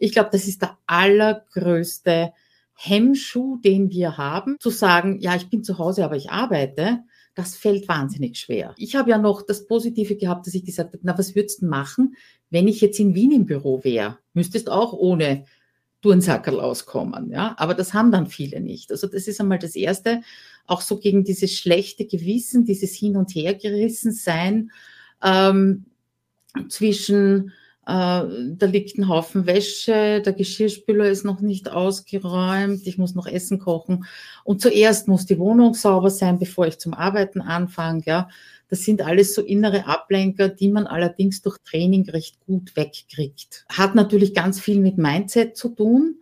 Ich glaube, das ist der allergrößte Hemmschuh, den wir haben, zu sagen, ja, ich bin zu Hause, aber ich arbeite. Das fällt wahnsinnig schwer. Ich habe ja noch das Positive gehabt, dass ich gesagt habe, na, was würdest du machen, wenn ich jetzt in Wien im Büro wäre? Müsstest auch ohne Turnsackerl auskommen, ja. Aber das haben dann viele nicht. Also das ist einmal das Erste. Auch so gegen dieses schlechte Gewissen, dieses Hin- und Hergerissen sein ähm, zwischen da liegt ein Haufen Wäsche, der Geschirrspüler ist noch nicht ausgeräumt, ich muss noch Essen kochen. Und zuerst muss die Wohnung sauber sein, bevor ich zum Arbeiten anfange. Ja. Das sind alles so innere Ablenker, die man allerdings durch Training recht gut wegkriegt. Hat natürlich ganz viel mit Mindset zu tun,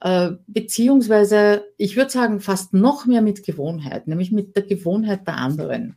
äh, beziehungsweise ich würde sagen fast noch mehr mit Gewohnheit, nämlich mit der Gewohnheit der anderen.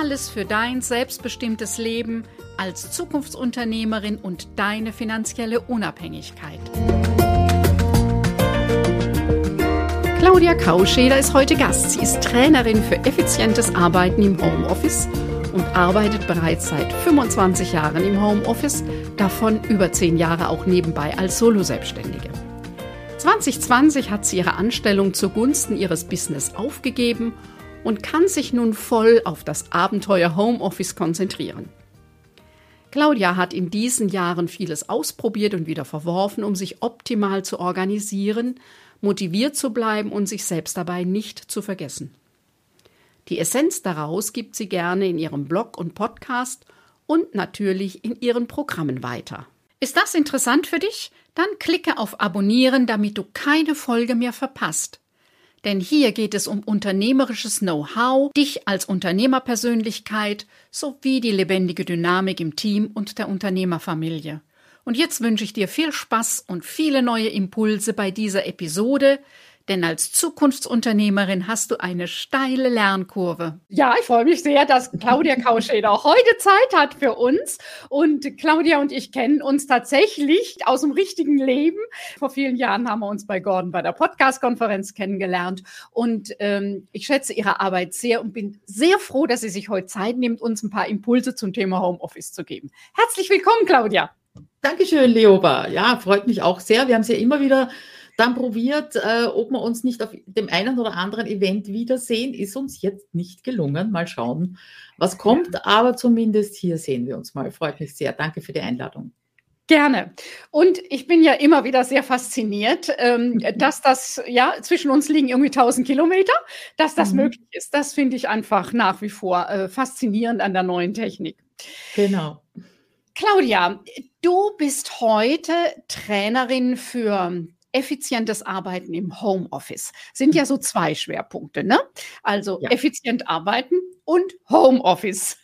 Alles für dein selbstbestimmtes Leben als Zukunftsunternehmerin und deine finanzielle Unabhängigkeit. Claudia Kauscheder ist heute Gast. Sie ist Trainerin für effizientes Arbeiten im Homeoffice und arbeitet bereits seit 25 Jahren im Homeoffice, davon über 10 Jahre auch nebenbei als Solo-Selbstständige. 2020 hat sie ihre Anstellung zugunsten ihres Business aufgegeben und kann sich nun voll auf das Abenteuer Homeoffice konzentrieren. Claudia hat in diesen Jahren vieles ausprobiert und wieder verworfen, um sich optimal zu organisieren, motiviert zu bleiben und sich selbst dabei nicht zu vergessen. Die Essenz daraus gibt sie gerne in ihrem Blog und Podcast und natürlich in ihren Programmen weiter. Ist das interessant für dich? Dann klicke auf Abonnieren, damit du keine Folge mehr verpasst. Denn hier geht es um unternehmerisches Know-how, dich als Unternehmerpersönlichkeit sowie die lebendige Dynamik im Team und der Unternehmerfamilie. Und jetzt wünsche ich dir viel Spaß und viele neue Impulse bei dieser Episode, denn als Zukunftsunternehmerin hast du eine steile Lernkurve. Ja, ich freue mich sehr, dass Claudia Kauscheder heute Zeit hat für uns. Und Claudia und ich kennen uns tatsächlich aus dem richtigen Leben. Vor vielen Jahren haben wir uns bei Gordon bei der Podcast-Konferenz kennengelernt. Und ähm, ich schätze ihre Arbeit sehr und bin sehr froh, dass sie sich heute Zeit nimmt, uns ein paar Impulse zum Thema Homeoffice zu geben. Herzlich willkommen, Claudia. Dankeschön, Leoba. Ja, freut mich auch sehr. Wir haben es ja immer wieder dann probiert, äh, ob wir uns nicht auf dem einen oder anderen Event wiedersehen. Ist uns jetzt nicht gelungen. Mal schauen, was kommt. Aber zumindest hier sehen wir uns mal. Freut mich sehr. Danke für die Einladung. Gerne. Und ich bin ja immer wieder sehr fasziniert, ähm, dass das, ja, zwischen uns liegen irgendwie 1000 Kilometer, dass das mhm. möglich ist. Das finde ich einfach nach wie vor äh, faszinierend an der neuen Technik. Genau. Claudia, du bist heute Trainerin für effizientes Arbeiten im Homeoffice. Sind ja so zwei Schwerpunkte, ne? Also ja. effizient arbeiten und Homeoffice.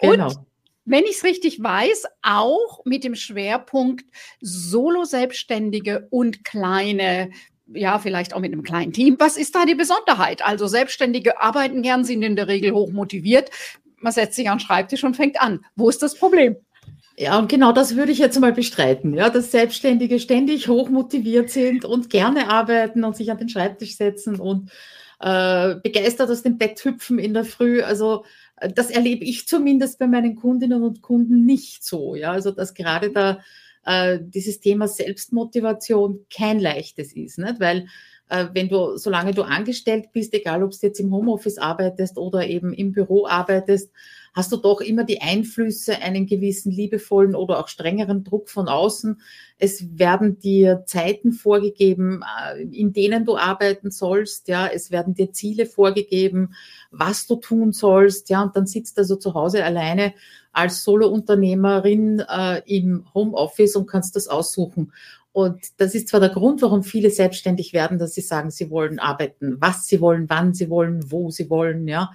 Genau. Und wenn ich es richtig weiß, auch mit dem Schwerpunkt Solo-Selbstständige und kleine ja, vielleicht auch mit einem kleinen Team. Was ist da die Besonderheit? Also Selbstständige arbeiten gern, sind in der Regel hoch motiviert. Man setzt sich an den Schreibtisch und fängt an. Wo ist das Problem? Ja, und genau das würde ich jetzt mal bestreiten, ja, dass Selbstständige ständig hoch motiviert sind und gerne arbeiten und sich an den Schreibtisch setzen und äh, begeistert aus dem Bett hüpfen in der Früh. Also äh, das erlebe ich zumindest bei meinen Kundinnen und Kunden nicht so. Ja, also dass gerade da äh, dieses Thema Selbstmotivation kein leichtes ist, nicht? weil wenn du, solange du angestellt bist, egal ob du jetzt im Homeoffice arbeitest oder eben im Büro arbeitest, hast du doch immer die Einflüsse, einen gewissen liebevollen oder auch strengeren Druck von außen. Es werden dir Zeiten vorgegeben, äh, in denen du arbeiten sollst, ja. Es werden dir Ziele vorgegeben, was du tun sollst, ja. Und dann sitzt du also zu Hause alleine als Solo-Unternehmerin äh, im Homeoffice und kannst das aussuchen. Und das ist zwar der Grund, warum viele selbstständig werden, dass sie sagen, sie wollen arbeiten, was sie wollen, wann sie wollen, wo sie wollen, ja.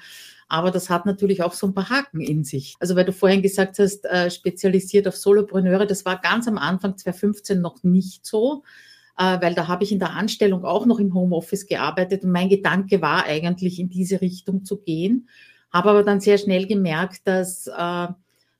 Aber das hat natürlich auch so ein paar Haken in sich. Also weil du vorhin gesagt hast, äh, spezialisiert auf Solopreneure, das war ganz am Anfang 2015 noch nicht so äh, weil da habe ich in der Anstellung auch noch im Homeoffice gearbeitet und mein Gedanke war eigentlich in diese Richtung zu gehen, habe aber dann sehr schnell gemerkt, dass äh,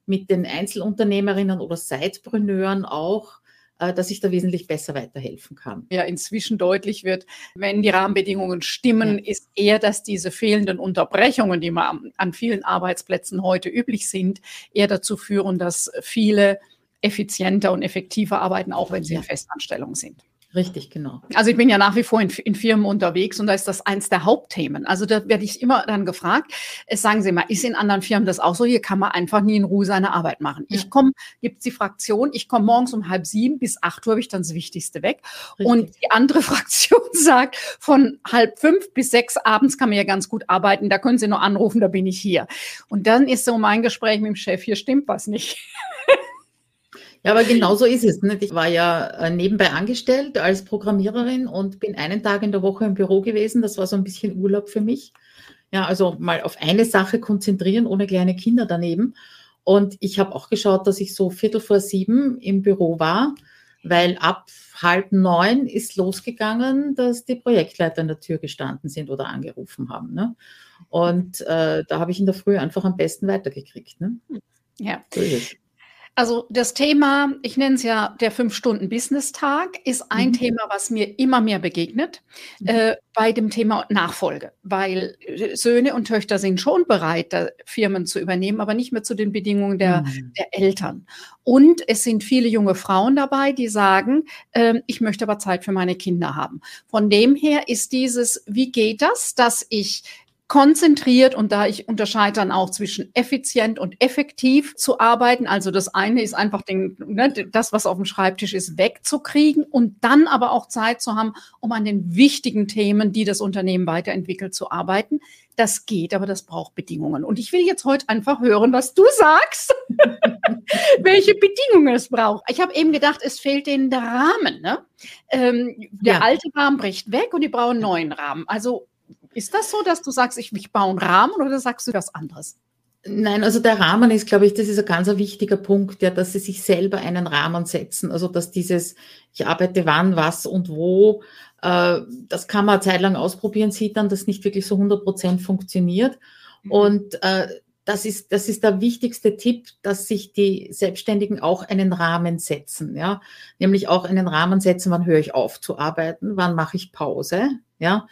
mit den Einzelunternehmerinnen oder Sidepreneuren auch dass ich da wesentlich besser weiterhelfen kann. Ja, inzwischen deutlich wird, wenn die Rahmenbedingungen stimmen, ja. ist eher, dass diese fehlenden Unterbrechungen, die man an vielen Arbeitsplätzen heute üblich sind, eher dazu führen, dass viele effizienter und effektiver arbeiten, auch wenn sie ja. in Festanstellung sind. Richtig, genau. Also ich bin ja nach wie vor in, in, Firmen unterwegs und da ist das eins der Hauptthemen. Also da werde ich immer dann gefragt, es sagen Sie mal, ist in anderen Firmen das auch so? Hier kann man einfach nie in Ruhe seine Arbeit machen. Ja. Ich komme, gibt die Fraktion, ich komme morgens um halb sieben bis acht Uhr habe ich dann das Wichtigste weg. Richtig. Und die andere Fraktion sagt, von halb fünf bis sechs abends kann man ja ganz gut arbeiten, da können Sie nur anrufen, da bin ich hier. Und dann ist so mein Gespräch mit dem Chef, hier stimmt was nicht. Ja, aber genau so ist es. Nicht? Ich war ja äh, nebenbei angestellt als Programmiererin und bin einen Tag in der Woche im Büro gewesen. Das war so ein bisschen Urlaub für mich. Ja, also mal auf eine Sache konzentrieren, ohne kleine Kinder daneben. Und ich habe auch geschaut, dass ich so Viertel vor sieben im Büro war, weil ab halb neun ist losgegangen, dass die Projektleiter an der Tür gestanden sind oder angerufen haben. Ne? Und äh, da habe ich in der Früh einfach am besten weitergekriegt. Ne? Ja. So ist es. Also das Thema, ich nenne es ja der Fünf-Stunden-Business-Tag, ist ein mhm. Thema, was mir immer mehr begegnet mhm. äh, bei dem Thema Nachfolge, weil äh, Söhne und Töchter sind schon bereit, Firmen zu übernehmen, aber nicht mehr zu den Bedingungen der, mhm. der Eltern. Und es sind viele junge Frauen dabei, die sagen, äh, ich möchte aber Zeit für meine Kinder haben. Von dem her ist dieses, wie geht das, dass ich konzentriert und da ich unterscheide dann auch zwischen effizient und effektiv zu arbeiten. Also das eine ist einfach den, ne, das, was auf dem Schreibtisch ist, wegzukriegen und dann aber auch Zeit zu haben, um an den wichtigen Themen, die das Unternehmen weiterentwickelt, zu arbeiten. Das geht, aber das braucht Bedingungen. Und ich will jetzt heute einfach hören, was du sagst, welche Bedingungen es braucht. Ich habe eben gedacht, es fehlt denen der Rahmen. Ne? Ähm, der ja. alte Rahmen bricht weg und die brauchen einen neuen Rahmen. Also ist das so, dass du sagst, ich, ich baue einen Rahmen oder sagst du was anderes? Nein, also der Rahmen ist, glaube ich, das ist ein ganz wichtiger Punkt, ja, dass sie sich selber einen Rahmen setzen. Also dass dieses, ich arbeite wann, was und wo, äh, das kann man eine Zeit lang ausprobieren, sieht dann, dass nicht wirklich so 100 Prozent funktioniert. Mhm. Und äh, das ist, das ist der wichtigste Tipp, dass sich die Selbstständigen auch einen Rahmen setzen, ja. Nämlich auch einen Rahmen setzen, wann höre ich auf zu arbeiten, wann mache ich Pause, ja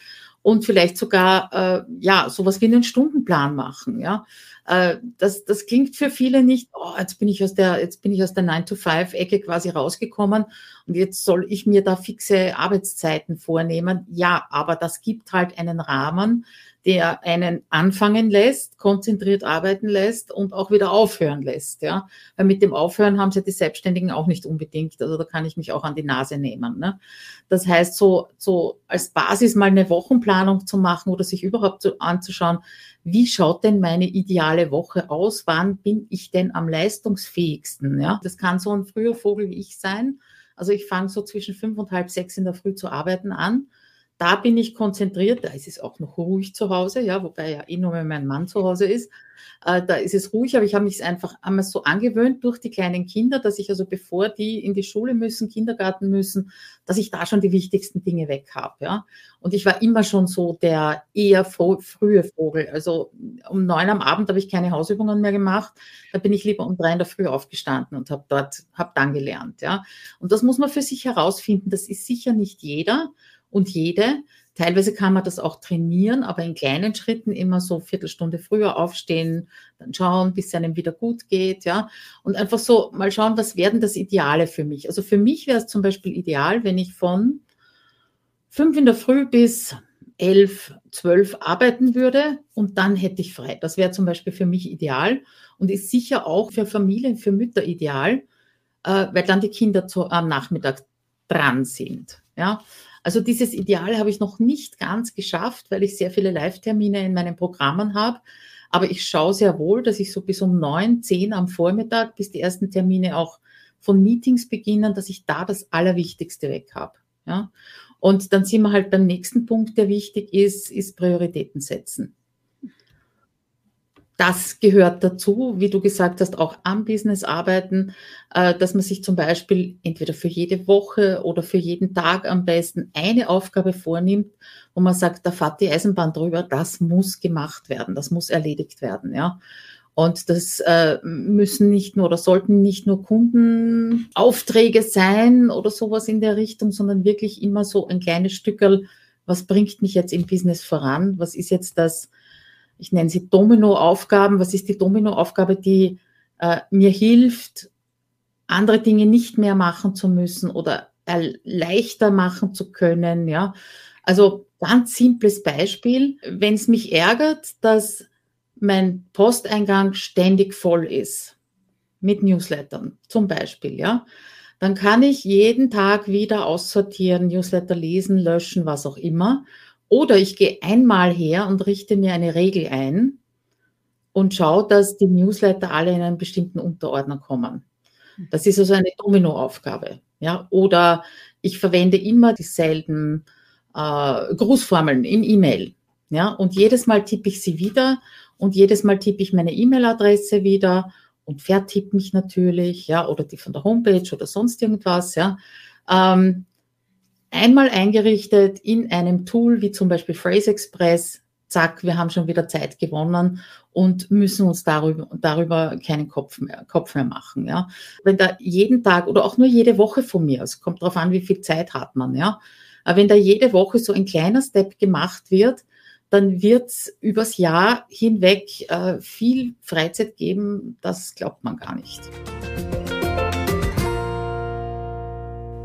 und vielleicht sogar äh, ja sowas wie einen Stundenplan machen. Ja, äh, das, das klingt für viele nicht. Oh, jetzt bin ich aus der jetzt bin ich aus der 9 to 5 Ecke quasi rausgekommen und jetzt soll ich mir da fixe Arbeitszeiten vornehmen. Ja, aber das gibt halt einen Rahmen, der einen anfangen lässt, konzentriert arbeiten lässt und auch wieder aufhören lässt. Ja, weil mit dem Aufhören haben sie die Selbstständigen auch nicht unbedingt. Also da kann ich mich auch an die Nase nehmen. Ne? Das heißt, so, so als Basis mal eine Wochenplanung zu machen oder sich überhaupt so anzuschauen, wie schaut denn meine ideale Woche aus? Wann bin ich denn am leistungsfähigsten? Ja, das kann so ein früher Vogel wie ich sein. Also ich fange so zwischen fünf und halb sechs in der Früh zu arbeiten an da bin ich konzentriert, da ist es auch noch ruhig zu Hause, ja, wobei ja eh nur wenn mein Mann zu Hause ist, äh, da ist es ruhig, aber ich habe mich einfach einmal so angewöhnt durch die kleinen Kinder, dass ich also bevor die in die Schule müssen, Kindergarten müssen, dass ich da schon die wichtigsten Dinge weg habe, ja. Und ich war immer schon so der eher frühe Vogel. Also um neun am Abend habe ich keine Hausübungen mehr gemacht, da bin ich lieber um drei in der Früh aufgestanden und habe dort, habe dann gelernt, ja. Und das muss man für sich herausfinden. Das ist sicher nicht jeder und jede. Teilweise kann man das auch trainieren, aber in kleinen Schritten immer so Viertelstunde früher aufstehen, dann schauen, bis es einem wieder gut geht, ja. Und einfach so mal schauen, was werden das Ideale für mich? Also für mich wäre es zum Beispiel ideal, wenn ich von fünf in der Früh bis elf, zwölf arbeiten würde und dann hätte ich frei. Das wäre zum Beispiel für mich ideal und ist sicher auch für Familien, für Mütter ideal, äh, weil dann die Kinder zu, am Nachmittag dran sind. Ja, also dieses Ideal habe ich noch nicht ganz geschafft, weil ich sehr viele Live-Termine in meinen Programmen habe. Aber ich schaue sehr wohl, dass ich so bis um neun, zehn am Vormittag, bis die ersten Termine auch von Meetings beginnen, dass ich da das Allerwichtigste weg habe. Ja? Und dann sind wir halt beim nächsten Punkt, der wichtig ist, ist Prioritäten setzen. Das gehört dazu, wie du gesagt hast, auch am Business arbeiten, äh, dass man sich zum Beispiel entweder für jede Woche oder für jeden Tag am besten eine Aufgabe vornimmt, wo man sagt, da fährt die Eisenbahn drüber, das muss gemacht werden, das muss erledigt werden, ja. Und das äh, müssen nicht nur oder sollten nicht nur Kundenaufträge sein oder sowas in der Richtung, sondern wirklich immer so ein kleines Stückel, was bringt mich jetzt im Business voran? Was ist jetzt das, ich nenne sie Dominoaufgaben. Was ist die Dominoaufgabe, die äh, mir hilft, andere Dinge nicht mehr machen zu müssen oder leichter machen zu können? Ja, also ganz simples Beispiel. Wenn es mich ärgert, dass mein Posteingang ständig voll ist mit Newslettern zum Beispiel, ja, dann kann ich jeden Tag wieder aussortieren, Newsletter lesen, löschen, was auch immer oder ich gehe einmal her und richte mir eine Regel ein und schaue, dass die Newsletter alle in einen bestimmten Unterordner kommen. Das ist also eine Dominoaufgabe. Ja? Oder ich verwende immer dieselben äh, Grußformeln in E-Mail. Ja? Und jedes Mal tippe ich sie wieder und jedes Mal tippe ich meine E-Mail-Adresse wieder und vertippe mich natürlich, ja, oder die von der Homepage oder sonst irgendwas, ja. Ähm, einmal eingerichtet in einem Tool wie zum Beispiel Phrase Express, zack, wir haben schon wieder Zeit gewonnen und müssen uns darüber, darüber keinen Kopf mehr, Kopf mehr machen. Ja. Wenn da jeden Tag oder auch nur jede Woche von mir, es kommt darauf an, wie viel Zeit hat man, ja. Aber wenn da jede Woche so ein kleiner Step gemacht wird, dann wird es übers Jahr hinweg äh, viel Freizeit geben, das glaubt man gar nicht.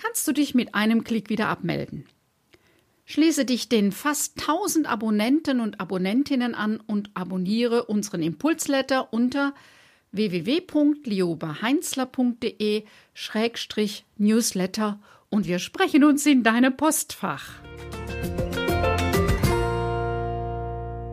kannst du dich mit einem Klick wieder abmelden. Schließe dich den fast 1000 Abonnenten und Abonnentinnen an und abonniere unseren Impulsletter unter www.liobeheinzler.de-newsletter und wir sprechen uns in deinem Postfach.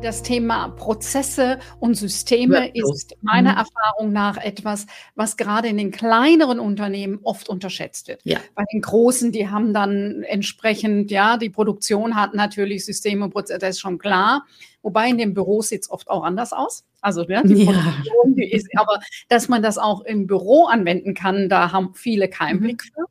Das Thema Prozesse und Systeme ist meiner mhm. Erfahrung nach etwas, was gerade in den kleineren Unternehmen oft unterschätzt wird. Ja. Bei den großen, die haben dann entsprechend, ja, die Produktion hat natürlich Systeme und Prozesse, das ist schon klar. Wobei in dem Büro sieht es oft auch anders aus. Also ja, die ja. Produktion, die ist, aber dass man das auch im Büro anwenden kann, da haben viele keinen mhm. Blick für.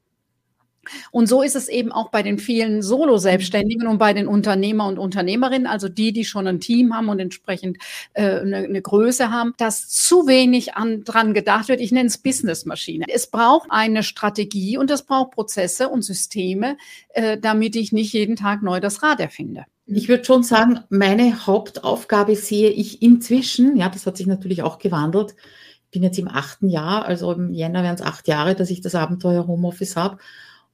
Und so ist es eben auch bei den vielen Solo-Selbstständigen und bei den Unternehmer und Unternehmerinnen, also die, die schon ein Team haben und entsprechend äh, eine, eine Größe haben, dass zu wenig an, dran gedacht wird. Ich nenne es Businessmaschine. Es braucht eine Strategie und es braucht Prozesse und Systeme, äh, damit ich nicht jeden Tag neu das Rad erfinde. Ich würde schon sagen, meine Hauptaufgabe sehe ich inzwischen, ja, das hat sich natürlich auch gewandelt. Ich bin jetzt im achten Jahr, also im Jänner wären es acht Jahre, dass ich das Abenteuer Homeoffice habe.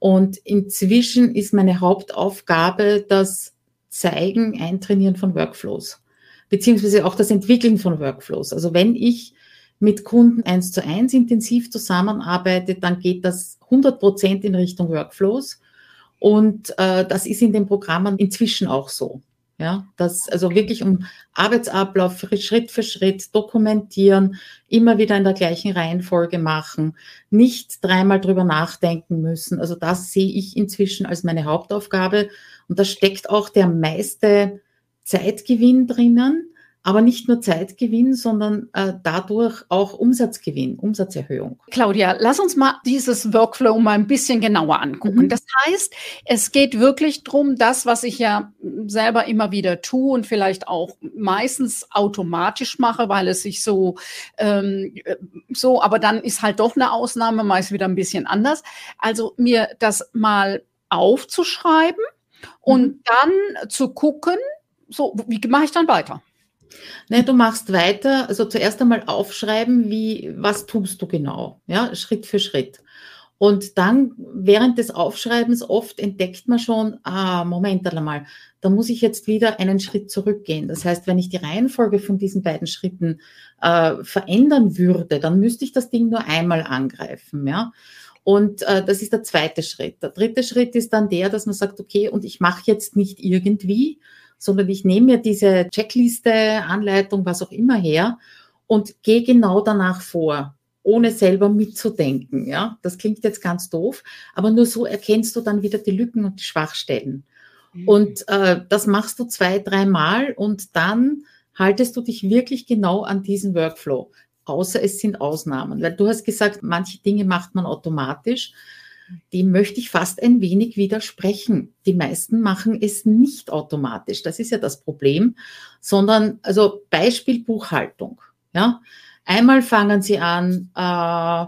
Und inzwischen ist meine Hauptaufgabe das Zeigen, Eintrainieren von Workflows, beziehungsweise auch das Entwickeln von Workflows. Also wenn ich mit Kunden eins zu eins intensiv zusammenarbeite, dann geht das 100 Prozent in Richtung Workflows. Und äh, das ist in den Programmen inzwischen auch so. Ja, das also wirklich um Arbeitsablauf Schritt für Schritt dokumentieren, immer wieder in der gleichen Reihenfolge machen, nicht dreimal drüber nachdenken müssen. Also das sehe ich inzwischen als meine Hauptaufgabe und da steckt auch der meiste Zeitgewinn drinnen aber nicht nur Zeitgewinn, sondern äh, dadurch auch Umsatzgewinn, Umsatzerhöhung. Claudia, lass uns mal dieses Workflow mal ein bisschen genauer angucken. Mhm. Das heißt, es geht wirklich drum, das, was ich ja selber immer wieder tue und vielleicht auch meistens automatisch mache, weil es sich so, ähm, so, aber dann ist halt doch eine Ausnahme, meist wieder ein bisschen anders. Also mir das mal aufzuschreiben und mhm. dann zu gucken, so, wie mache ich dann weiter? Ne, du machst weiter, also zuerst einmal aufschreiben, wie, was tust du genau, ja, Schritt für Schritt. Und dann während des Aufschreibens oft entdeckt man schon, ah, Moment einmal, da muss ich jetzt wieder einen Schritt zurückgehen. Das heißt, wenn ich die Reihenfolge von diesen beiden Schritten äh, verändern würde, dann müsste ich das Ding nur einmal angreifen, ja. Und äh, das ist der zweite Schritt. Der dritte Schritt ist dann der, dass man sagt, okay, und ich mache jetzt nicht irgendwie, sondern ich nehme mir diese Checkliste, Anleitung, was auch immer her und gehe genau danach vor ohne selber mitzudenken. Ja, das klingt jetzt ganz doof, aber nur so erkennst du dann wieder die Lücken und die Schwachstellen. Mhm. Und äh, das machst du zwei, dreimal und dann haltest du dich wirklich genau an diesen Workflow. Außer es sind Ausnahmen, weil du hast gesagt, manche Dinge macht man automatisch. Dem möchte ich fast ein wenig widersprechen. Die meisten machen es nicht automatisch. Das ist ja das Problem, sondern also Beispiel Buchhaltung. Ja, Einmal fangen sie an, äh,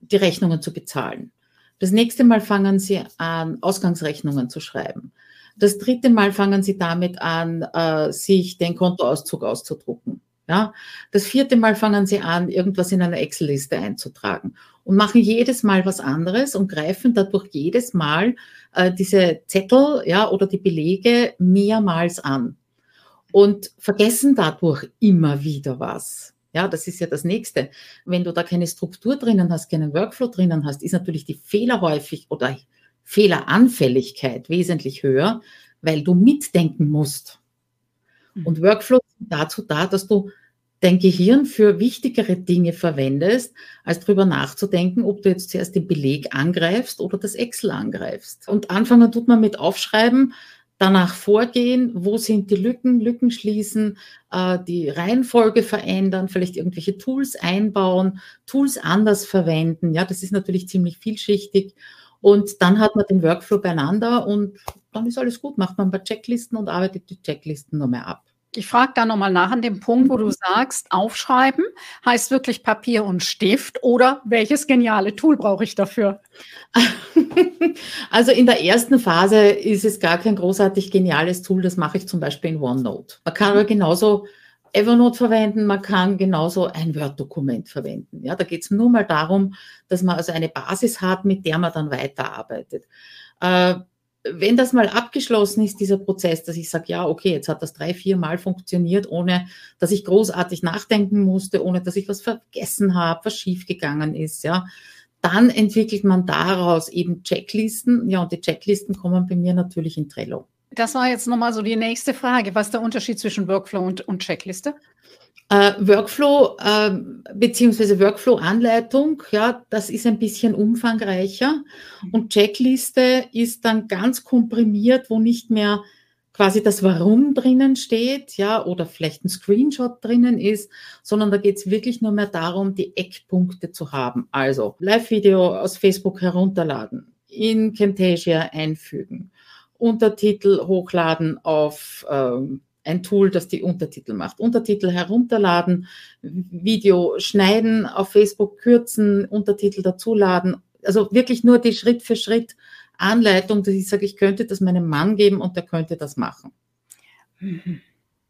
die Rechnungen zu bezahlen. Das nächste Mal fangen sie an, Ausgangsrechnungen zu schreiben. Das dritte Mal fangen sie damit an, äh, sich den Kontoauszug auszudrucken. Ja, das vierte Mal fangen sie an, irgendwas in einer Excel-Liste einzutragen und machen jedes Mal was anderes und greifen dadurch jedes Mal äh, diese Zettel, ja, oder die Belege mehrmals an und vergessen dadurch immer wieder was. Ja, das ist ja das Nächste. Wenn du da keine Struktur drinnen hast, keinen Workflow drinnen hast, ist natürlich die Fehlerhäufig oder Fehleranfälligkeit wesentlich höher, weil du mitdenken musst. Mhm. Und Workflow sind dazu da, dass du dein Gehirn für wichtigere Dinge verwendest, als darüber nachzudenken, ob du jetzt zuerst den Beleg angreifst oder das Excel angreifst. Und anfangen tut man mit Aufschreiben, danach vorgehen, wo sind die Lücken, Lücken schließen, äh, die Reihenfolge verändern, vielleicht irgendwelche Tools einbauen, Tools anders verwenden. Ja, das ist natürlich ziemlich vielschichtig. Und dann hat man den Workflow beieinander und dann ist alles gut, macht man ein paar Checklisten und arbeitet die Checklisten mehr ab. Ich frage da nochmal nach an dem Punkt, wo du sagst, aufschreiben heißt wirklich Papier und Stift oder welches geniale Tool brauche ich dafür? Also in der ersten Phase ist es gar kein großartig geniales Tool, das mache ich zum Beispiel in OneNote. Man kann aber genauso Evernote verwenden, man kann genauso ein Word-Dokument verwenden. Ja, da geht es nur mal darum, dass man also eine Basis hat, mit der man dann weiterarbeitet. Äh, wenn das mal abgeschlossen ist, dieser Prozess, dass ich sage, ja, okay, jetzt hat das drei, vier Mal funktioniert, ohne dass ich großartig nachdenken musste, ohne dass ich was vergessen habe, was schiefgegangen ist, ja, dann entwickelt man daraus eben Checklisten. Ja, und die Checklisten kommen bei mir natürlich in Trello. Das war jetzt nochmal so die nächste Frage. Was ist der Unterschied zwischen Workflow und, und Checkliste? Äh, Workflow äh, beziehungsweise Workflow-Anleitung, ja, das ist ein bisschen umfangreicher. Und Checkliste ist dann ganz komprimiert, wo nicht mehr quasi das Warum drinnen steht, ja, oder vielleicht ein Screenshot drinnen ist, sondern da geht es wirklich nur mehr darum, die Eckpunkte zu haben. Also Live-Video aus Facebook herunterladen, in Camtasia einfügen, Untertitel hochladen auf ähm, ein Tool, das die Untertitel macht. Untertitel herunterladen, Video schneiden, auf Facebook kürzen, Untertitel dazuladen. Also wirklich nur die Schritt für Schritt Anleitung, dass ich sage, ich könnte das meinem Mann geben und der könnte das machen. Mhm.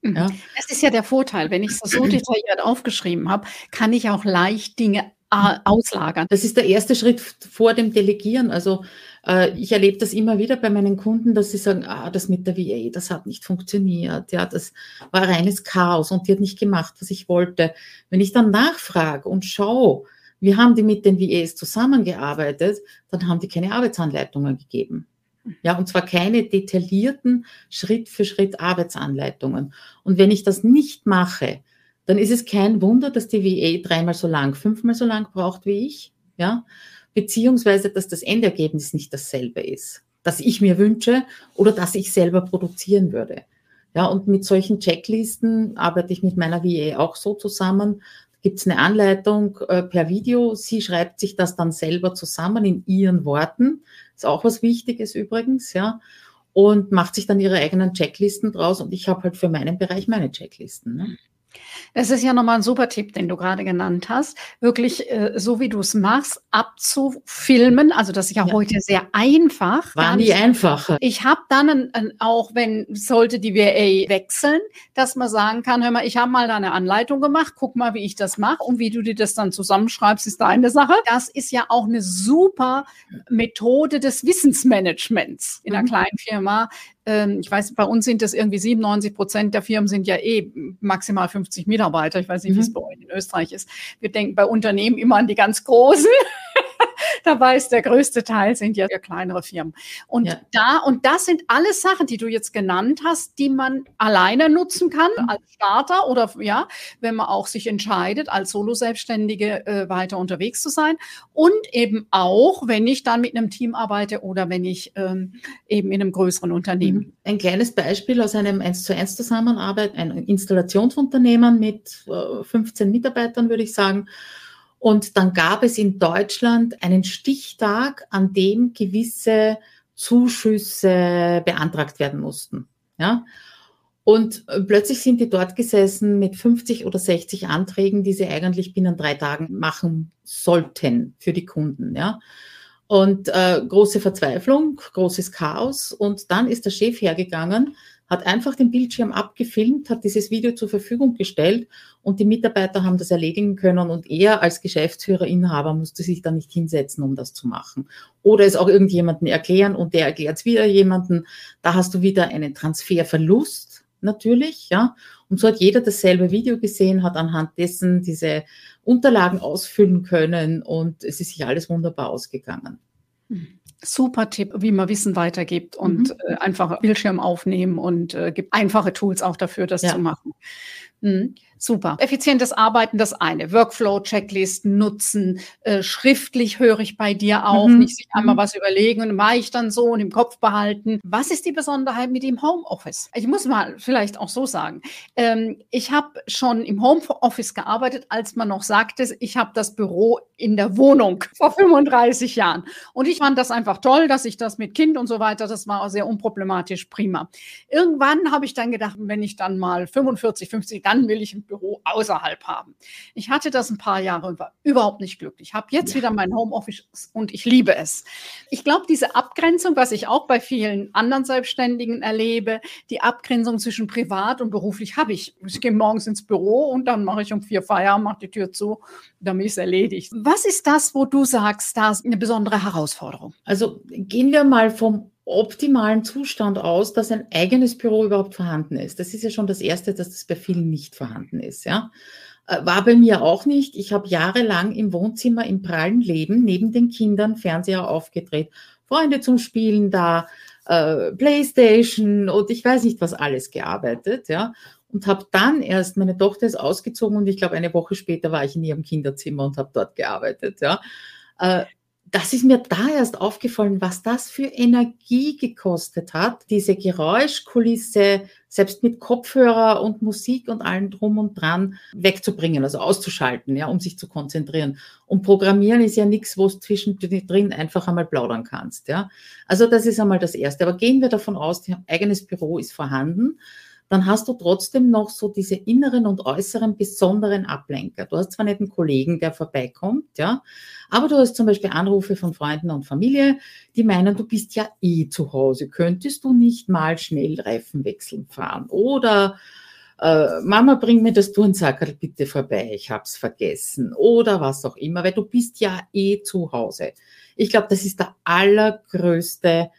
Ja. Das ist ja der Vorteil. Wenn ich es so detailliert aufgeschrieben habe, kann ich auch leicht Dinge auslagern. Das ist der erste Schritt vor dem Delegieren. Also äh, ich erlebe das immer wieder bei meinen Kunden, dass sie sagen, ah, das mit der VA, das hat nicht funktioniert. Ja, das war reines Chaos und die hat nicht gemacht, was ich wollte. Wenn ich dann nachfrage und schaue, wie haben die mit den VAs zusammengearbeitet, dann haben die keine Arbeitsanleitungen gegeben. Ja, und zwar keine detaillierten Schritt für Schritt Arbeitsanleitungen. Und wenn ich das nicht mache, dann ist es kein Wunder, dass die VA dreimal so lang, fünfmal so lang braucht wie ich, ja, beziehungsweise, dass das Endergebnis nicht dasselbe ist, das ich mir wünsche oder das ich selber produzieren würde. Ja, und mit solchen Checklisten arbeite ich mit meiner VA auch so zusammen. Gibt es eine Anleitung äh, per Video. Sie schreibt sich das dann selber zusammen in ihren Worten. Ist auch was Wichtiges übrigens, ja. Und macht sich dann ihre eigenen Checklisten draus. Und ich habe halt für meinen Bereich meine Checklisten. Ne? Das ist ja nochmal ein super Tipp, den du gerade genannt hast. Wirklich, äh, so wie du es machst, abzufilmen. Also das ist ja, ja. heute sehr einfach. War nie einfacher. Ich habe dann, ein, ein, auch wenn, sollte die VA wechseln, dass man sagen kann, hör mal, ich habe mal da eine Anleitung gemacht, guck mal, wie ich das mache und wie du dir das dann zusammenschreibst, ist deine Sache. Das ist ja auch eine super Methode des Wissensmanagements in einer mhm. kleinen Firma, ich weiß, bei uns sind das irgendwie 97 Prozent der Firmen sind ja eh maximal 50 Mitarbeiter. Ich weiß nicht, mhm. wie es mhm. bei euch in Österreich ist. Wir denken bei Unternehmen immer an die ganz großen. Dabei ist der größte Teil sind ja kleinere Firmen. Und ja. da, und das sind alles Sachen, die du jetzt genannt hast, die man alleine nutzen kann mhm. als Starter oder ja, wenn man auch sich entscheidet, als Solo-Selbstständige äh, weiter unterwegs zu sein. Und eben auch, wenn ich dann mit einem Team arbeite oder wenn ich ähm, eben in einem größeren Unternehmen. Mhm. Ein kleines Beispiel aus einem 1 zu 1 Zusammenarbeit, ein Installationsunternehmen mit äh, 15 Mitarbeitern, würde ich sagen. Und dann gab es in Deutschland einen Stichtag, an dem gewisse Zuschüsse beantragt werden mussten. Ja. Und äh, plötzlich sind die dort gesessen mit 50 oder 60 Anträgen, die sie eigentlich binnen drei Tagen machen sollten für die Kunden. Ja. Und äh, große Verzweiflung, großes Chaos. Und dann ist der Chef hergegangen hat einfach den Bildschirm abgefilmt, hat dieses Video zur Verfügung gestellt und die Mitarbeiter haben das erledigen können und er als Geschäftsführer, Inhaber musste sich da nicht hinsetzen, um das zu machen. Oder es auch irgendjemanden erklären und der erklärt es wieder jemanden. Da hast du wieder einen Transferverlust natürlich, ja. Und so hat jeder dasselbe Video gesehen, hat anhand dessen diese Unterlagen ausfüllen können und es ist sich alles wunderbar ausgegangen. Super Tipp, wie man Wissen weitergibt und mhm. äh, einfach Bildschirm aufnehmen und äh, gibt einfache Tools auch dafür, das ja. zu machen. Mhm. Super. Effizientes Arbeiten, das eine. Workflow-Checklisten nutzen. Äh, schriftlich höre ich bei dir auch. Mhm. Nicht sich einmal mhm. was überlegen und mache ich dann so und im Kopf behalten. Was ist die Besonderheit mit dem Homeoffice? Ich muss mal vielleicht auch so sagen. Ähm, ich habe schon im Homeoffice gearbeitet, als man noch sagte, ich habe das Büro in der Wohnung vor 35 Jahren. Und ich fand das einfach toll, dass ich das mit Kind und so weiter, das war sehr unproblematisch, prima. Irgendwann habe ich dann gedacht, wenn ich dann mal 45, 50, dann will ich ein Büro außerhalb haben. Ich hatte das ein paar Jahre und war überhaupt nicht glücklich. Ich habe jetzt wieder mein Homeoffice und ich liebe es. Ich glaube, diese Abgrenzung, was ich auch bei vielen anderen Selbstständigen erlebe, die Abgrenzung zwischen privat und beruflich habe ich. Ich gehe morgens ins Büro und dann mache ich um vier Feierabend, mache die Tür zu, damit ist erledigt. Was ist das, wo du sagst, da ist eine besondere Herausforderung? Also gehen wir mal vom optimalen Zustand aus, dass ein eigenes Büro überhaupt vorhanden ist. Das ist ja schon das Erste, dass das bei vielen nicht vorhanden ist. Ja? Äh, war bei mir auch nicht. Ich habe jahrelang im Wohnzimmer im prallen Leben neben den Kindern Fernseher aufgedreht, Freunde zum Spielen da, äh, Playstation und ich weiß nicht was alles gearbeitet, ja. Und habe dann erst, meine Tochter ist ausgezogen und ich glaube, eine Woche später war ich in ihrem Kinderzimmer und habe dort gearbeitet, ja. Äh, das ist mir da erst aufgefallen, was das für Energie gekostet hat, diese Geräuschkulisse selbst mit Kopfhörer und Musik und allem drum und dran wegzubringen, also auszuschalten, ja, um sich zu konzentrieren. Und Programmieren ist ja nichts, wo du zwischendrin einfach einmal plaudern kannst, ja. Also das ist einmal das Erste. Aber gehen wir davon aus, dein eigenes Büro ist vorhanden dann hast du trotzdem noch so diese inneren und äußeren besonderen Ablenker. Du hast zwar nicht einen Kollegen, der vorbeikommt, ja, aber du hast zum Beispiel Anrufe von Freunden und Familie, die meinen, du bist ja eh zu Hause. Könntest du nicht mal schnell Reifenwechseln fahren? Oder äh, Mama, bring mir das Turnsackerl bitte vorbei, ich hab's vergessen. Oder was auch immer, weil du bist ja eh zu Hause. Ich glaube, das ist der allergrößte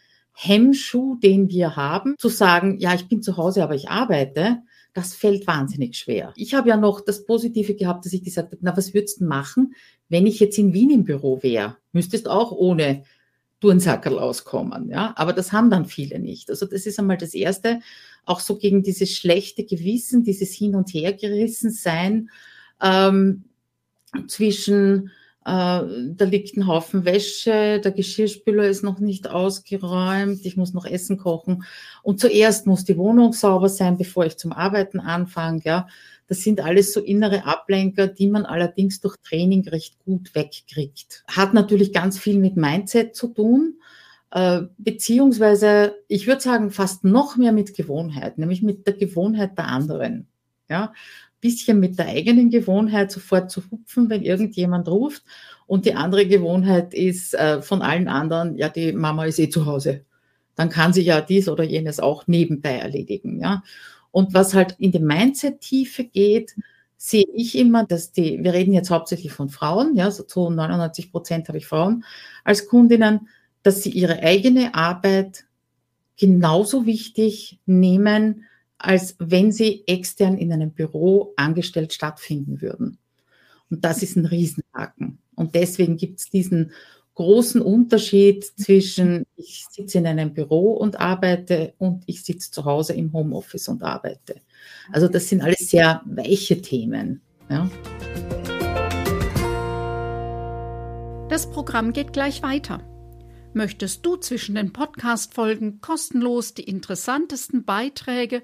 Hemmschuh, den wir haben, zu sagen, ja, ich bin zu Hause, aber ich arbeite, das fällt wahnsinnig schwer. Ich habe ja noch das Positive gehabt, dass ich gesagt habe, na, was würdest du machen, wenn ich jetzt in Wien im Büro wäre? Müsstest auch ohne Turnsackerl auskommen, ja. Aber das haben dann viele nicht. Also das ist einmal das Erste. Auch so gegen dieses schlechte Gewissen, dieses Hin- und Hergerissen sein ähm, zwischen da liegt ein Haufen Wäsche, der Geschirrspüler ist noch nicht ausgeräumt, ich muss noch Essen kochen. Und zuerst muss die Wohnung sauber sein, bevor ich zum Arbeiten anfange. Ja. Das sind alles so innere Ablenker, die man allerdings durch Training recht gut wegkriegt. Hat natürlich ganz viel mit Mindset zu tun, äh, beziehungsweise ich würde sagen fast noch mehr mit Gewohnheit, nämlich mit der Gewohnheit der anderen. Ja, bisschen mit der eigenen Gewohnheit sofort zu hupfen, wenn irgendjemand ruft. Und die andere Gewohnheit ist äh, von allen anderen, ja, die Mama ist eh zu Hause. Dann kann sie ja dies oder jenes auch nebenbei erledigen. Ja. Und was halt in die Mindset-Tiefe geht, sehe ich immer, dass die, wir reden jetzt hauptsächlich von Frauen, ja, so zu 99 Prozent habe ich Frauen als Kundinnen, dass sie ihre eigene Arbeit genauso wichtig nehmen, als wenn sie extern in einem Büro angestellt stattfinden würden. Und das ist ein Riesenhaken. Und deswegen gibt es diesen großen Unterschied zwischen ich sitze in einem Büro und arbeite und ich sitze zu Hause im Homeoffice und arbeite. Also das sind alles sehr weiche Themen. Ja. Das Programm geht gleich weiter. Möchtest du zwischen den Podcast-Folgen kostenlos die interessantesten Beiträge,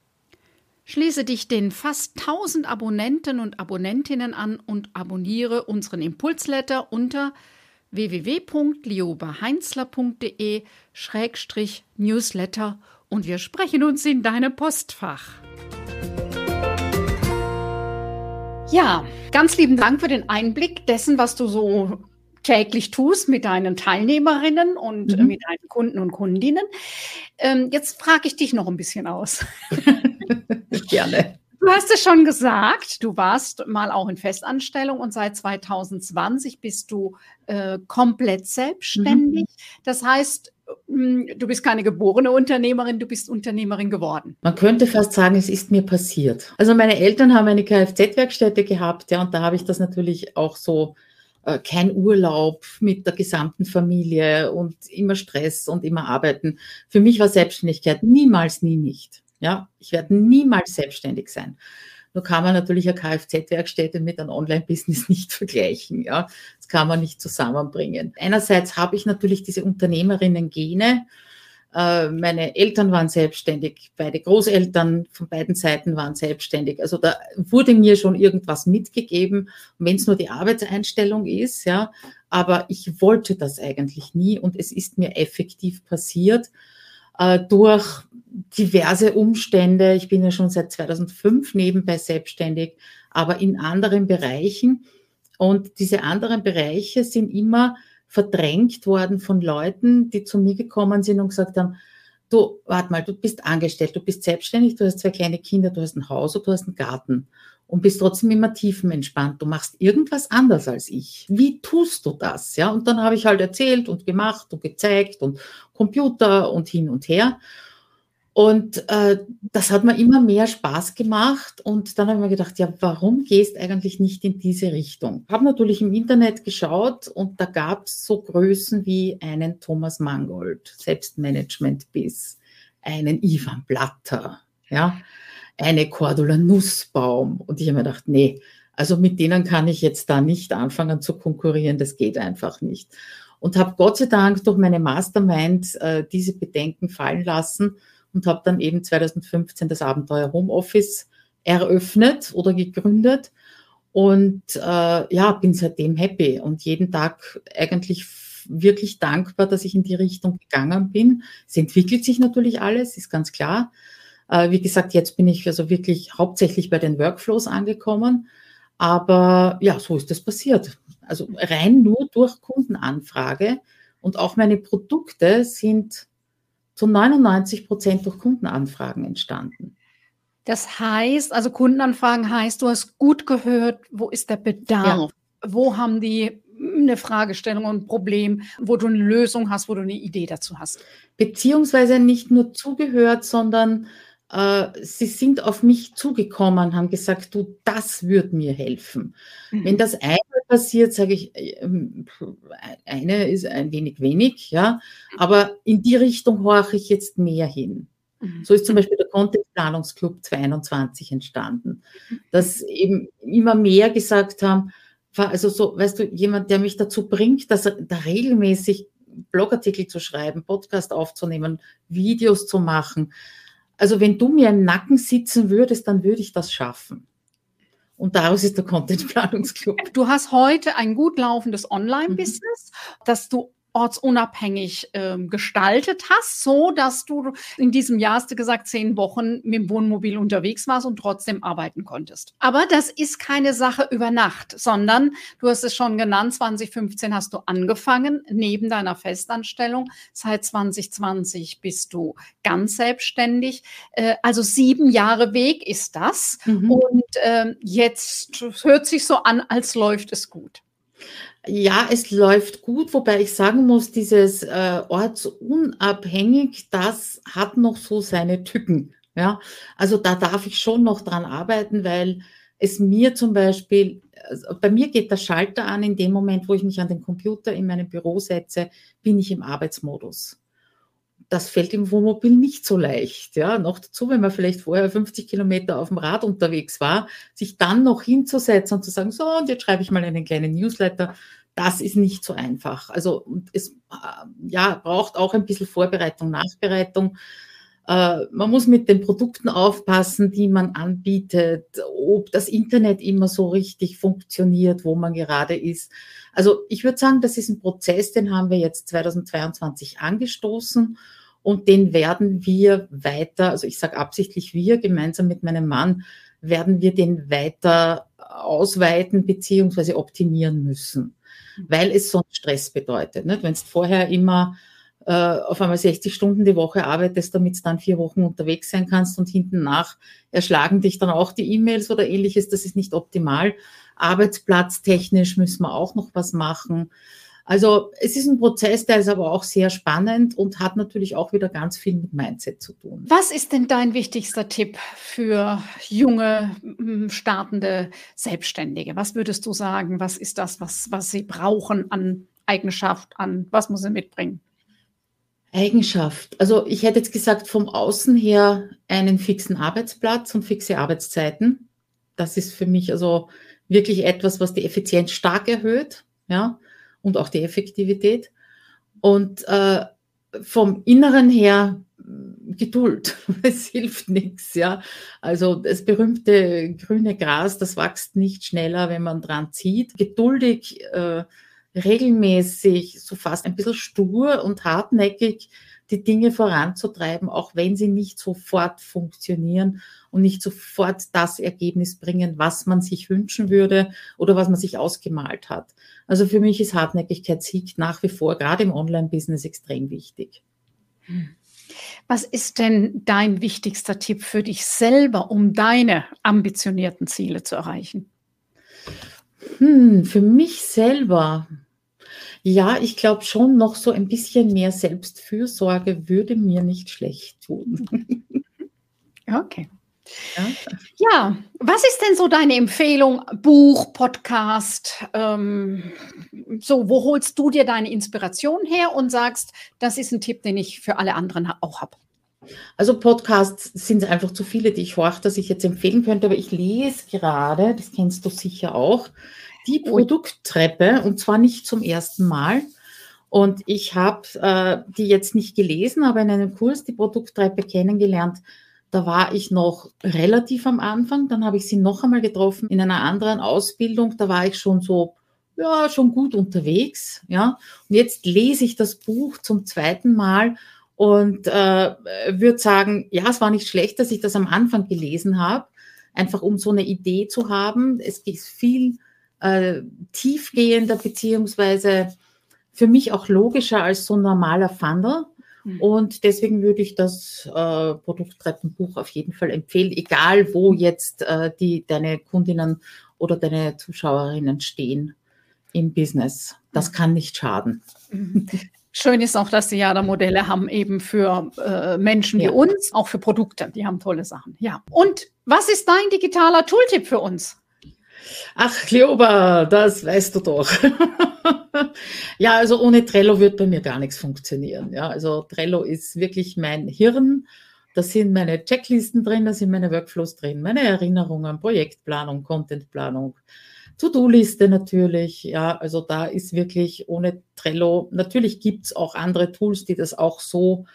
Schließe dich den fast 1000 Abonnenten und Abonnentinnen an und abonniere unseren Impulsletter unter www.liobaheinzler.de-newsletter und wir sprechen uns in deinem Postfach. Ja, ganz lieben Dank für den Einblick dessen, was du so täglich tust mit deinen Teilnehmerinnen und mhm. mit deinen Kunden und Kundinnen. Ähm, jetzt frage ich dich noch ein bisschen aus. Gerne. Du hast es schon gesagt, du warst mal auch in Festanstellung und seit 2020 bist du äh, komplett selbstständig. Mhm. Das heißt, hm, du bist keine geborene Unternehmerin, du bist Unternehmerin geworden. Man könnte fast sagen, es ist mir passiert. Also meine Eltern haben eine Kfz-Werkstätte gehabt, ja, und da habe ich das natürlich auch so kein Urlaub mit der gesamten Familie und immer Stress und immer arbeiten. Für mich war Selbstständigkeit niemals, nie nicht. Ja, ich werde niemals selbstständig sein. Nur kann man natürlich eine Kfz-Werkstätte mit einem Online-Business nicht vergleichen. Ja, das kann man nicht zusammenbringen. Einerseits habe ich natürlich diese Unternehmerinnen-Gene. Äh, meine Eltern waren selbstständig, beide Großeltern von beiden Seiten waren selbstständig. Also da wurde mir schon irgendwas mitgegeben, wenn es nur die Arbeitseinstellung ist, ja. Aber ich wollte das eigentlich nie und es ist mir effektiv passiert äh, durch diverse Umstände. Ich bin ja schon seit 2005 nebenbei selbstständig, aber in anderen Bereichen. Und diese anderen Bereiche sind immer verdrängt worden von Leuten, die zu mir gekommen sind und gesagt haben, du, warte mal, du bist angestellt, du bist selbstständig, du hast zwei kleine Kinder, du hast ein Haus und du hast einen Garten und bist trotzdem immer tiefenentspannt. Du machst irgendwas anders als ich. Wie tust du das? Ja, und dann habe ich halt erzählt und gemacht und gezeigt und Computer und hin und her. Und äh, das hat mir immer mehr Spaß gemacht. Und dann habe ich mir gedacht, ja, warum gehst eigentlich nicht in diese Richtung? Habe natürlich im Internet geschaut und da gab es so Größen wie einen Thomas Mangold, Selbstmanagement bis, einen Ivan Blatter, ja, eine Cordula Nussbaum. Und ich habe mir gedacht, nee, also mit denen kann ich jetzt da nicht anfangen zu konkurrieren, das geht einfach nicht. Und habe Gott sei Dank durch meine Mastermind äh, diese Bedenken fallen lassen und habe dann eben 2015 das Abenteuer Homeoffice eröffnet oder gegründet und äh, ja, bin seitdem happy und jeden Tag eigentlich wirklich dankbar, dass ich in die Richtung gegangen bin. Es entwickelt sich natürlich alles, ist ganz klar. Äh, wie gesagt, jetzt bin ich also wirklich hauptsächlich bei den Workflows angekommen. Aber ja, so ist das passiert. Also rein nur durch Kundenanfrage. Und auch meine Produkte sind zu 99 Prozent durch Kundenanfragen entstanden. Das heißt, also Kundenanfragen heißt, du hast gut gehört, wo ist der Bedarf? Ja. Wo haben die eine Fragestellung und ein Problem, wo du eine Lösung hast, wo du eine Idee dazu hast? Beziehungsweise nicht nur zugehört, sondern äh, sie sind auf mich zugekommen, haben gesagt, du, das wird mir helfen. Mhm. Wenn das einmal passiert, sage ich, äh, eine ist ein wenig wenig, ja, aber in die Richtung horche ich jetzt mehr hin. Mhm. So ist zum Beispiel der Contentplanungsclub 22 entstanden, dass eben immer mehr gesagt haben, also so, weißt du, jemand, der mich dazu bringt, dass er da regelmäßig Blogartikel zu schreiben, Podcast aufzunehmen, Videos zu machen. Also wenn du mir im Nacken sitzen würdest, dann würde ich das schaffen. Und daraus ist der Content Planungsclub. Du hast heute ein gut laufendes Online-Business, mhm. das du ortsunabhängig ähm, gestaltet hast, so dass du in diesem Jahr, hast du gesagt, zehn Wochen mit dem Wohnmobil unterwegs warst und trotzdem arbeiten konntest. Aber das ist keine Sache über Nacht, sondern du hast es schon genannt, 2015 hast du angefangen, neben deiner Festanstellung. Seit 2020 bist du ganz selbstständig. Äh, also sieben Jahre Weg ist das. Mhm. Und äh, jetzt hört sich so an, als läuft es gut. Ja, es läuft gut, wobei ich sagen muss, dieses äh, ortsunabhängig, das hat noch so seine Tücken. Ja, also da darf ich schon noch dran arbeiten, weil es mir zum Beispiel, also bei mir geht der Schalter an, in dem Moment, wo ich mich an den Computer in meinem Büro setze, bin ich im Arbeitsmodus das fällt im Wohnmobil nicht so leicht. Ja, noch dazu, wenn man vielleicht vorher 50 Kilometer auf dem Rad unterwegs war, sich dann noch hinzusetzen und zu sagen, so, und jetzt schreibe ich mal einen kleinen Newsletter, das ist nicht so einfach. Also es äh, ja, braucht auch ein bisschen Vorbereitung, Nachbereitung. Äh, man muss mit den Produkten aufpassen, die man anbietet, ob das Internet immer so richtig funktioniert, wo man gerade ist. Also ich würde sagen, das ist ein Prozess, den haben wir jetzt 2022 angestoßen und den werden wir weiter, also ich sage absichtlich wir, gemeinsam mit meinem Mann, werden wir den weiter ausweiten beziehungsweise optimieren müssen, weil es sonst Stress bedeutet. Wenn es vorher immer äh, auf einmal 60 Stunden die Woche arbeitest, damit du dann vier Wochen unterwegs sein kannst und hinten nach erschlagen dich dann auch die E-Mails oder ähnliches, das ist nicht optimal. Arbeitsplatztechnisch müssen wir auch noch was machen. Also es ist ein Prozess, der ist aber auch sehr spannend und hat natürlich auch wieder ganz viel mit Mindset zu tun. Was ist denn dein wichtigster Tipp für junge, startende Selbstständige? Was würdest du sagen? Was ist das, was, was sie brauchen an Eigenschaft, an was muss sie mitbringen? Eigenschaft. Also ich hätte jetzt gesagt, vom Außen her einen fixen Arbeitsplatz und fixe Arbeitszeiten. Das ist für mich also wirklich etwas, was die Effizienz stark erhöht. Ja und auch die Effektivität. Und äh, vom Inneren her mm, Geduld. Es hilft nichts, ja. Also das berühmte grüne Gras, das wächst nicht schneller, wenn man dran zieht. Geduldig, äh, regelmäßig, so fast ein bisschen stur und hartnäckig die Dinge voranzutreiben, auch wenn sie nicht sofort funktionieren und nicht sofort das Ergebnis bringen, was man sich wünschen würde oder was man sich ausgemalt hat. Also für mich ist Hartnäckigkeit Sieg nach wie vor gerade im Online-Business extrem wichtig. Was ist denn dein wichtigster Tipp für dich selber, um deine ambitionierten Ziele zu erreichen? Hm, für mich selber ja, ich glaube schon noch so ein bisschen mehr Selbstfürsorge würde mir nicht schlecht tun. Okay. Ja. ja, was ist denn so deine Empfehlung? Buch, Podcast? Ähm, so, wo holst du dir deine Inspiration her und sagst, das ist ein Tipp, den ich für alle anderen auch habe? Also Podcasts sind einfach zu viele, die ich horche, dass ich jetzt empfehlen könnte, aber ich lese gerade, das kennst du sicher auch, die Produkttreppe und zwar nicht zum ersten Mal. Und ich habe äh, die jetzt nicht gelesen, aber in einem Kurs die Produkttreppe kennengelernt. Da war ich noch relativ am Anfang. Dann habe ich sie noch einmal getroffen in einer anderen Ausbildung. Da war ich schon so, ja, schon gut unterwegs. Ja. Und jetzt lese ich das Buch zum zweiten Mal und äh, würde sagen, ja, es war nicht schlecht, dass ich das am Anfang gelesen habe. Einfach um so eine Idee zu haben. Es ist viel äh, tiefgehender beziehungsweise für mich auch logischer als so ein normaler Funnel. Mhm. Und deswegen würde ich das äh, Produkttreppenbuch auf jeden Fall empfehlen, egal wo jetzt äh, die, deine Kundinnen oder deine Zuschauerinnen stehen im Business. Das kann nicht schaden. Mhm. Schön ist auch, dass sie ja da Modelle haben, eben für äh, Menschen ja. wie uns, auch für Produkte. Die haben tolle Sachen. Ja. Und was ist dein digitaler Tooltip für uns? Ach, Kleober, das weißt du doch. ja, also ohne Trello wird bei mir gar nichts funktionieren. Ja, also Trello ist wirklich mein Hirn. Da sind meine Checklisten drin, da sind meine Workflows drin, meine Erinnerungen, Projektplanung, Contentplanung, To-Do-Liste natürlich. Ja, also da ist wirklich ohne Trello, natürlich gibt es auch andere Tools, die das auch so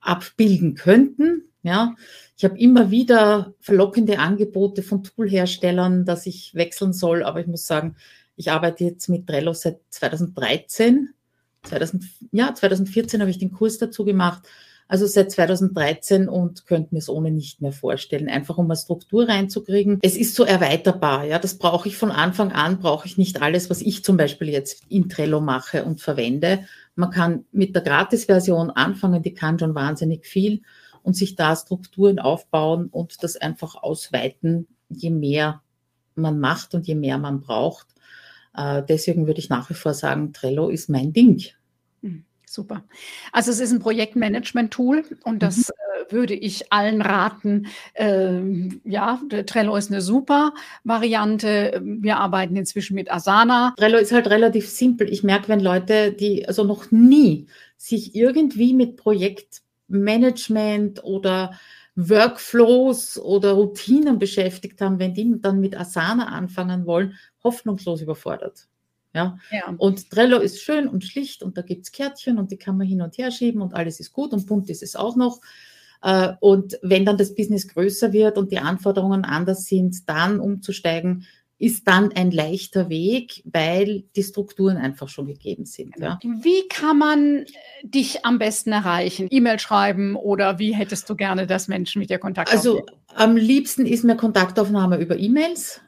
abbilden könnten. Ja, ich habe immer wieder verlockende Angebote von Toolherstellern, dass ich wechseln soll, aber ich muss sagen, ich arbeite jetzt mit Trello seit 2013. 2000, ja, 2014 habe ich den Kurs dazu gemacht also seit 2013 und könnte mir es ohne nicht mehr vorstellen, einfach um eine Struktur reinzukriegen. Es ist so erweiterbar, ja, das brauche ich von Anfang an, brauche ich nicht alles, was ich zum Beispiel jetzt in Trello mache und verwende. Man kann mit der Gratis-Version anfangen, die kann schon wahnsinnig viel und sich da Strukturen aufbauen und das einfach ausweiten, je mehr man macht und je mehr man braucht. Äh, deswegen würde ich nach wie vor sagen, Trello ist mein Ding. Mhm. Super. Also es ist ein Projektmanagement-Tool und das mhm. äh, würde ich allen raten. Ähm, ja, Trello ist eine super Variante. Wir arbeiten inzwischen mit Asana. Trello ist halt relativ simpel. Ich merke, wenn Leute, die also noch nie sich irgendwie mit Projektmanagement oder Workflows oder Routinen beschäftigt haben, wenn die dann mit Asana anfangen wollen, hoffnungslos überfordert. Ja? ja. Und Trello ist schön und schlicht und da gibt es Kärtchen und die kann man hin und her schieben und alles ist gut und bunt ist es auch noch. Äh, und wenn dann das Business größer wird und die Anforderungen anders sind, dann umzusteigen, ist dann ein leichter Weg, weil die Strukturen einfach schon gegeben sind. Ja. Wie kann man äh, dich am besten erreichen? E-Mail schreiben oder wie hättest du gerne, dass Menschen mit dir Kontakt aufnehmen? Also am liebsten ist mir Kontaktaufnahme über E-Mails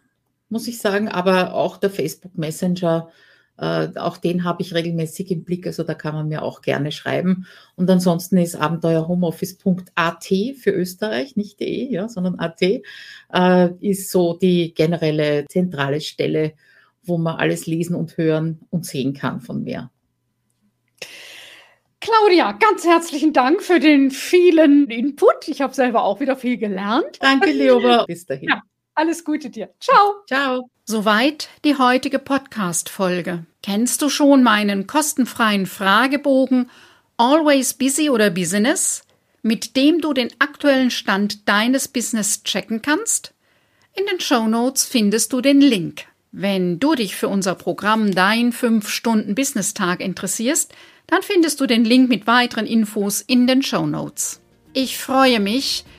muss ich sagen, aber auch der Facebook Messenger, äh, auch den habe ich regelmäßig im Blick, also da kann man mir auch gerne schreiben. Und ansonsten ist abenteuerhomeoffice.at für Österreich, nicht de, ja, sondern at, äh, ist so die generelle zentrale Stelle, wo man alles lesen und hören und sehen kann von mir. Claudia, ganz herzlichen Dank für den vielen Input. Ich habe selber auch wieder viel gelernt. Danke, Leoba. Bis dahin. Ja. Alles Gute dir. Ciao. Ciao. Soweit die heutige Podcast-Folge. Kennst du schon meinen kostenfreien Fragebogen Always Busy oder Business, mit dem du den aktuellen Stand deines Business checken kannst? In den Show Notes findest du den Link. Wenn du dich für unser Programm Dein 5-Stunden-Business-Tag interessierst, dann findest du den Link mit weiteren Infos in den Show Notes. Ich freue mich,